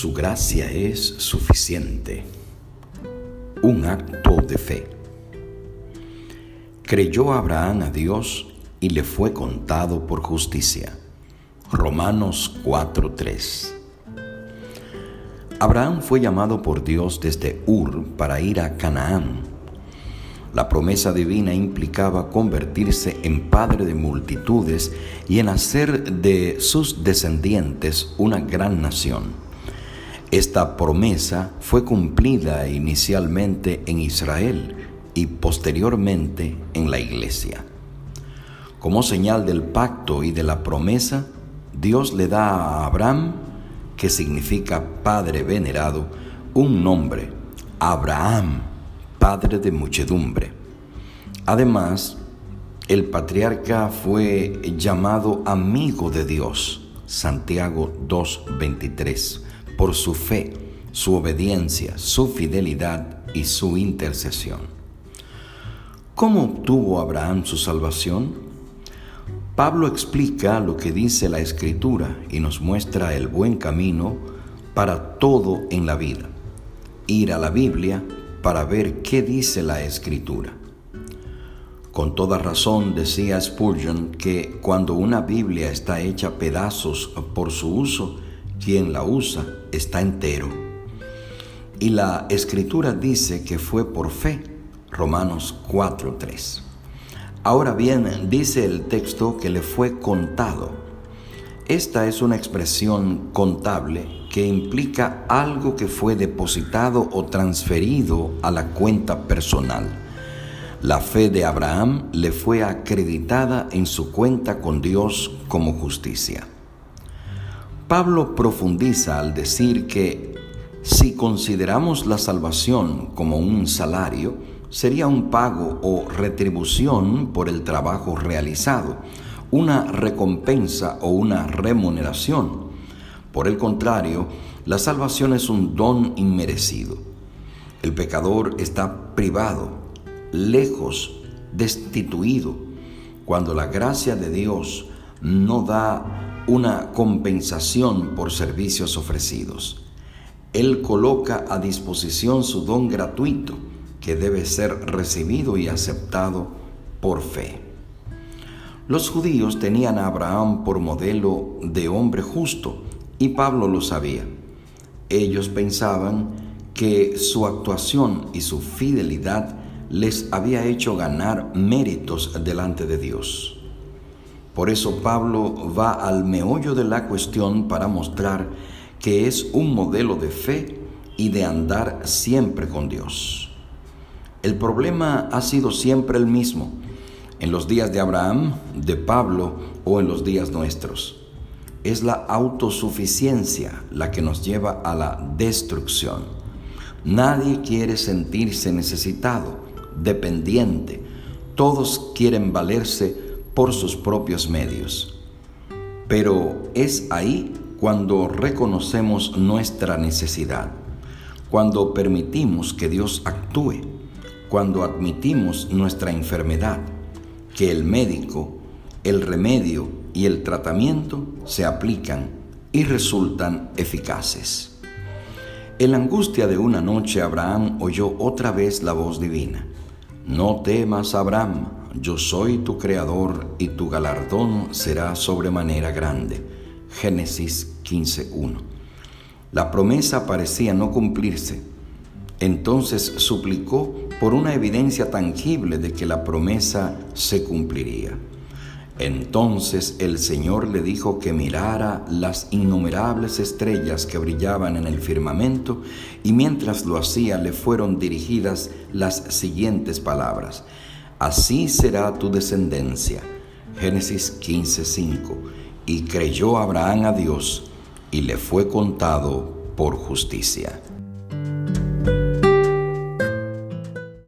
Su gracia es suficiente. Un acto de fe. Creyó Abraham a Dios y le fue contado por justicia. Romanos 4:3. Abraham fue llamado por Dios desde Ur para ir a Canaán. La promesa divina implicaba convertirse en padre de multitudes y en hacer de sus descendientes una gran nación. Esta promesa fue cumplida inicialmente en Israel y posteriormente en la iglesia. Como señal del pacto y de la promesa, Dios le da a Abraham, que significa Padre venerado, un nombre, Abraham, Padre de muchedumbre. Además, el patriarca fue llamado amigo de Dios, Santiago 2.23 por su fe, su obediencia, su fidelidad y su intercesión. ¿Cómo obtuvo Abraham su salvación? Pablo explica lo que dice la Escritura y nos muestra el buen camino para todo en la vida. Ir a la Biblia para ver qué dice la Escritura. Con toda razón decía Spurgeon que cuando una Biblia está hecha pedazos por su uso, quien la usa está entero. Y la escritura dice que fue por fe, Romanos 4.3. Ahora bien, dice el texto que le fue contado. Esta es una expresión contable que implica algo que fue depositado o transferido a la cuenta personal. La fe de Abraham le fue acreditada en su cuenta con Dios como justicia. Pablo profundiza al decir que si consideramos la salvación como un salario, sería un pago o retribución por el trabajo realizado, una recompensa o una remuneración. Por el contrario, la salvación es un don inmerecido. El pecador está privado, lejos, destituido, cuando la gracia de Dios no da una compensación por servicios ofrecidos. Él coloca a disposición su don gratuito que debe ser recibido y aceptado por fe. Los judíos tenían a Abraham por modelo de hombre justo y Pablo lo sabía. Ellos pensaban que su actuación y su fidelidad les había hecho ganar méritos delante de Dios. Por eso Pablo va al meollo de la cuestión para mostrar que es un modelo de fe y de andar siempre con Dios. El problema ha sido siempre el mismo, en los días de Abraham, de Pablo o en los días nuestros. Es la autosuficiencia la que nos lleva a la destrucción. Nadie quiere sentirse necesitado, dependiente. Todos quieren valerse por sus propios medios. Pero es ahí cuando reconocemos nuestra necesidad, cuando permitimos que Dios actúe, cuando admitimos nuestra enfermedad, que el médico, el remedio y el tratamiento se aplican y resultan eficaces. En la angustia de una noche Abraham oyó otra vez la voz divina. No temas, Abraham, yo soy tu creador y tu galardón será sobremanera grande. Génesis 15.1. La promesa parecía no cumplirse. Entonces suplicó por una evidencia tangible de que la promesa se cumpliría. Entonces el Señor le dijo que mirara las innumerables estrellas que brillaban en el firmamento y mientras lo hacía le fueron dirigidas las siguientes palabras. Así será tu descendencia. Génesis 15:5. Y creyó Abraham a Dios y le fue contado por justicia.